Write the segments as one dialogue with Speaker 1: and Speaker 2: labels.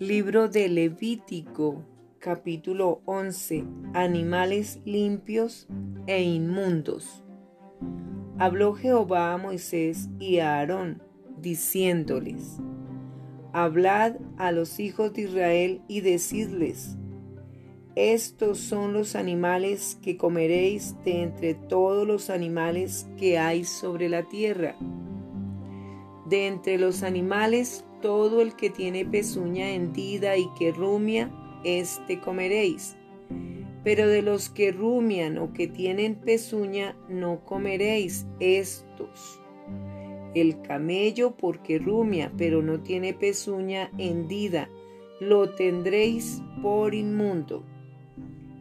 Speaker 1: Libro de Levítico, capítulo 11. Animales limpios e inmundos. Habló Jehová a Moisés y a Aarón, diciéndoles, Hablad a los hijos de Israel y decidles, Estos son los animales que comeréis de entre todos los animales que hay sobre la tierra. De entre los animales todo el que tiene pezuña hendida y que rumia, éste comeréis. Pero de los que rumian o que tienen pezuña, no comeréis estos. El camello porque rumia, pero no tiene pezuña hendida, lo tendréis por inmundo.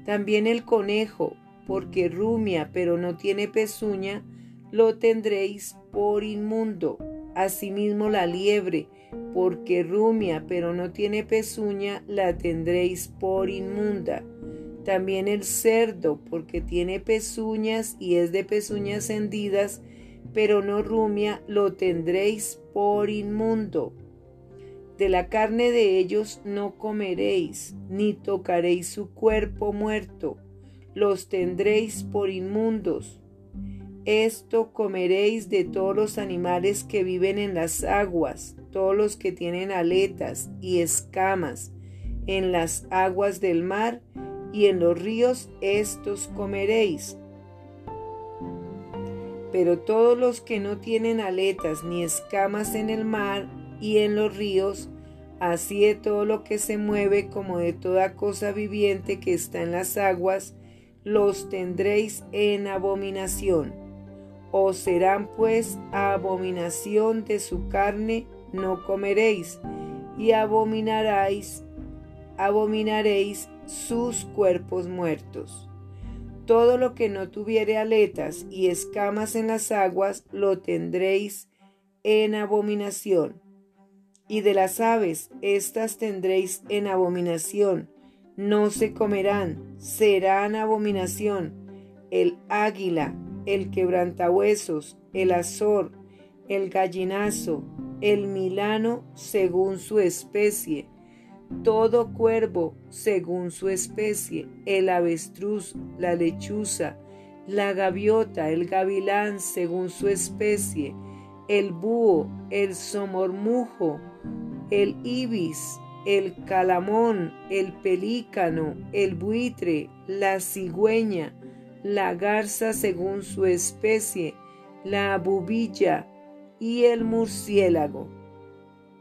Speaker 1: También el conejo, porque rumia, pero no tiene pezuña, lo tendréis por inmundo. Asimismo la liebre, porque rumia pero no tiene pezuña, la tendréis por inmunda. También el cerdo, porque tiene pezuñas y es de pezuñas hendidas, pero no rumia, lo tendréis por inmundo. De la carne de ellos no comeréis, ni tocaréis su cuerpo muerto, los tendréis por inmundos. Esto comeréis de todos los animales que viven en las aguas, todos los que tienen aletas y escamas en las aguas del mar y en los ríos, estos comeréis. Pero todos los que no tienen aletas ni escamas en el mar y en los ríos, así de todo lo que se mueve como de toda cosa viviente que está en las aguas, los tendréis en abominación. Os serán pues abominación de su carne no comeréis, y abominaréis, abominaréis sus cuerpos muertos. Todo lo que no tuviere aletas y escamas en las aguas, lo tendréis en abominación. Y de las aves, estas tendréis en abominación, no se comerán, serán abominación. El águila, el quebrantahuesos, el azor, el gallinazo, el milano según su especie, todo cuervo según su especie, el avestruz, la lechuza, la gaviota, el gavilán según su especie, el búho, el somormujo, el ibis, el calamón, el pelícano, el buitre, la cigüeña, la garza según su especie, la bubilla, y el murciélago.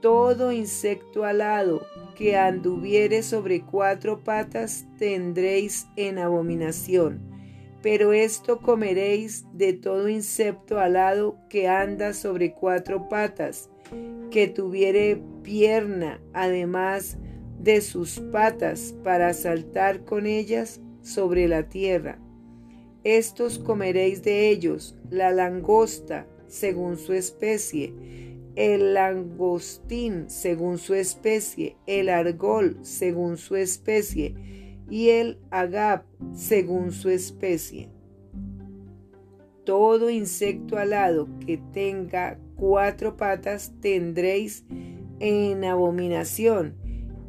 Speaker 1: Todo insecto alado que anduviere sobre cuatro patas tendréis en abominación. Pero esto comeréis de todo insecto alado que anda sobre cuatro patas, que tuviere pierna, además de sus patas, para saltar con ellas sobre la tierra. Estos comeréis de ellos, la langosta, según su especie, el langostín según su especie, el argol según su especie y el agap según su especie. Todo insecto alado que tenga cuatro patas tendréis en abominación,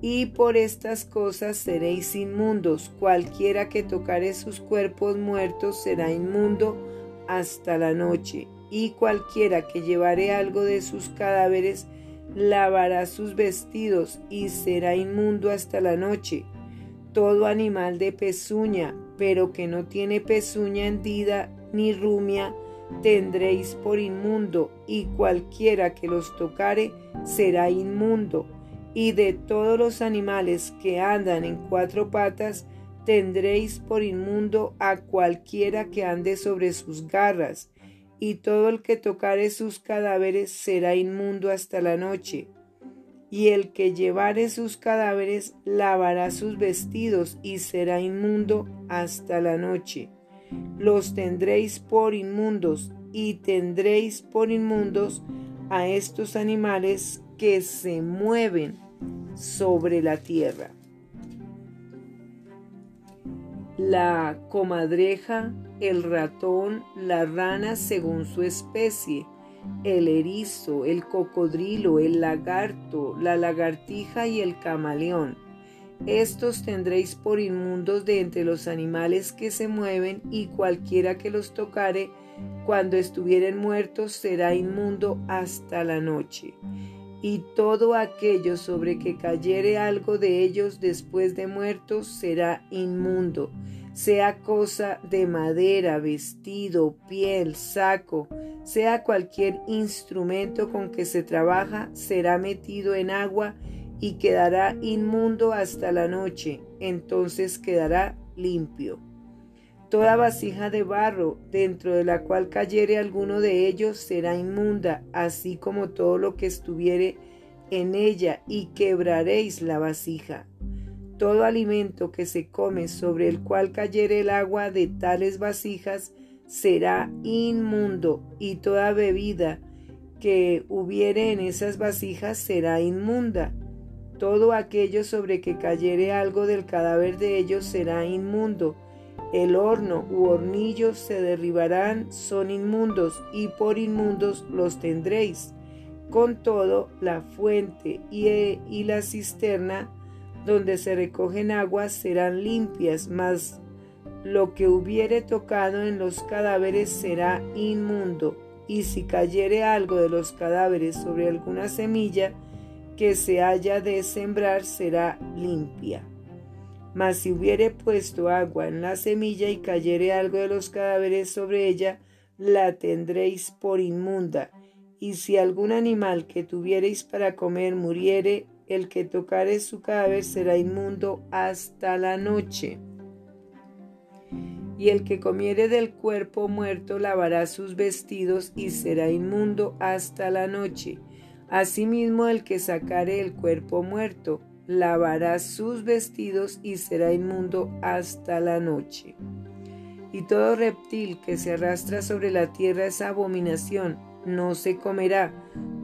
Speaker 1: y por estas cosas seréis inmundos. Cualquiera que tocare sus cuerpos muertos será inmundo hasta la noche y cualquiera que llevare algo de sus cadáveres lavará sus vestidos y será inmundo hasta la noche. Todo animal de pezuña, pero que no tiene pezuña hendida ni rumia, tendréis por inmundo, y cualquiera que los tocare será inmundo. Y de todos los animales que andan en cuatro patas, tendréis por inmundo a cualquiera que ande sobre sus garras, y todo el que tocare sus cadáveres será inmundo hasta la noche. Y el que llevare sus cadáveres lavará sus vestidos y será inmundo hasta la noche. Los tendréis por inmundos y tendréis por inmundos a estos animales que se mueven sobre la tierra. La comadreja el ratón, la rana según su especie, el erizo, el cocodrilo, el lagarto, la lagartija y el camaleón. Estos tendréis por inmundos de entre los animales que se mueven, y cualquiera que los tocare, cuando estuvieren muertos, será inmundo hasta la noche. Y todo aquello sobre que cayere algo de ellos después de muertos será inmundo, sea cosa de madera, vestido, piel, saco, sea cualquier instrumento con que se trabaja, será metido en agua y quedará inmundo hasta la noche, entonces quedará limpio. Toda vasija de barro dentro de la cual cayere alguno de ellos será inmunda, así como todo lo que estuviere en ella, y quebraréis la vasija. Todo alimento que se come sobre el cual cayere el agua de tales vasijas será inmundo, y toda bebida que hubiere en esas vasijas será inmunda todo aquello sobre que cayere algo del cadáver de ellos será inmundo. El horno u hornillos se derribarán, son inmundos, y por inmundos los tendréis. Con todo, la fuente y, y la cisterna donde se recogen aguas serán limpias, mas lo que hubiere tocado en los cadáveres será inmundo. Y si cayere algo de los cadáveres sobre alguna semilla, que se haya de sembrar será limpia. Mas si hubiere puesto agua en la semilla y cayere algo de los cadáveres sobre ella, la tendréis por inmunda. Y si algún animal que tuviereis para comer muriere, el que tocare su cadáver será inmundo hasta la noche. Y el que comiere del cuerpo muerto lavará sus vestidos y será inmundo hasta la noche Asimismo, el que sacare el cuerpo muerto, lavará sus vestidos y será inmundo hasta la noche. Y todo reptil que se arrastra sobre la tierra es abominación, no se comerá.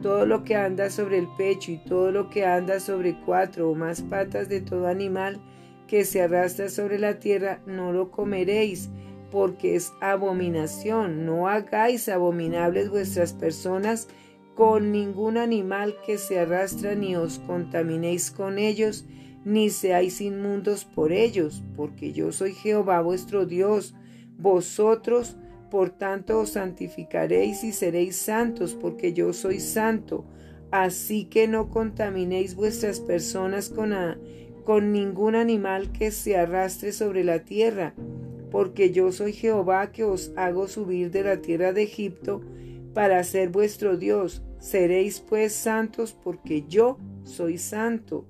Speaker 1: Todo lo que anda sobre el pecho y todo lo que anda sobre cuatro o más patas de todo animal que se arrastra sobre la tierra, no lo comeréis, porque es abominación. No hagáis abominables vuestras personas, con ningún animal que se arrastra, ni os contaminéis con ellos, ni seáis inmundos por ellos, porque yo soy Jehová vuestro Dios. Vosotros, por tanto, os santificaréis y seréis santos, porque yo soy santo. Así que no contaminéis vuestras personas con, con ningún animal que se arrastre sobre la tierra, porque yo soy Jehová que os hago subir de la tierra de Egipto para ser vuestro Dios. Seréis pues santos porque yo soy santo.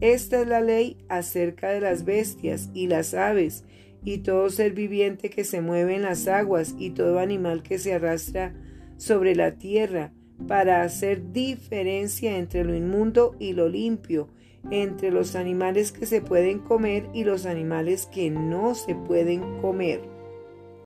Speaker 1: Esta es la ley acerca de las bestias y las aves y todo ser viviente que se mueve en las aguas y todo animal que se arrastra sobre la tierra, para hacer diferencia entre lo inmundo y lo limpio, entre los animales que se pueden comer y los animales que no se pueden comer.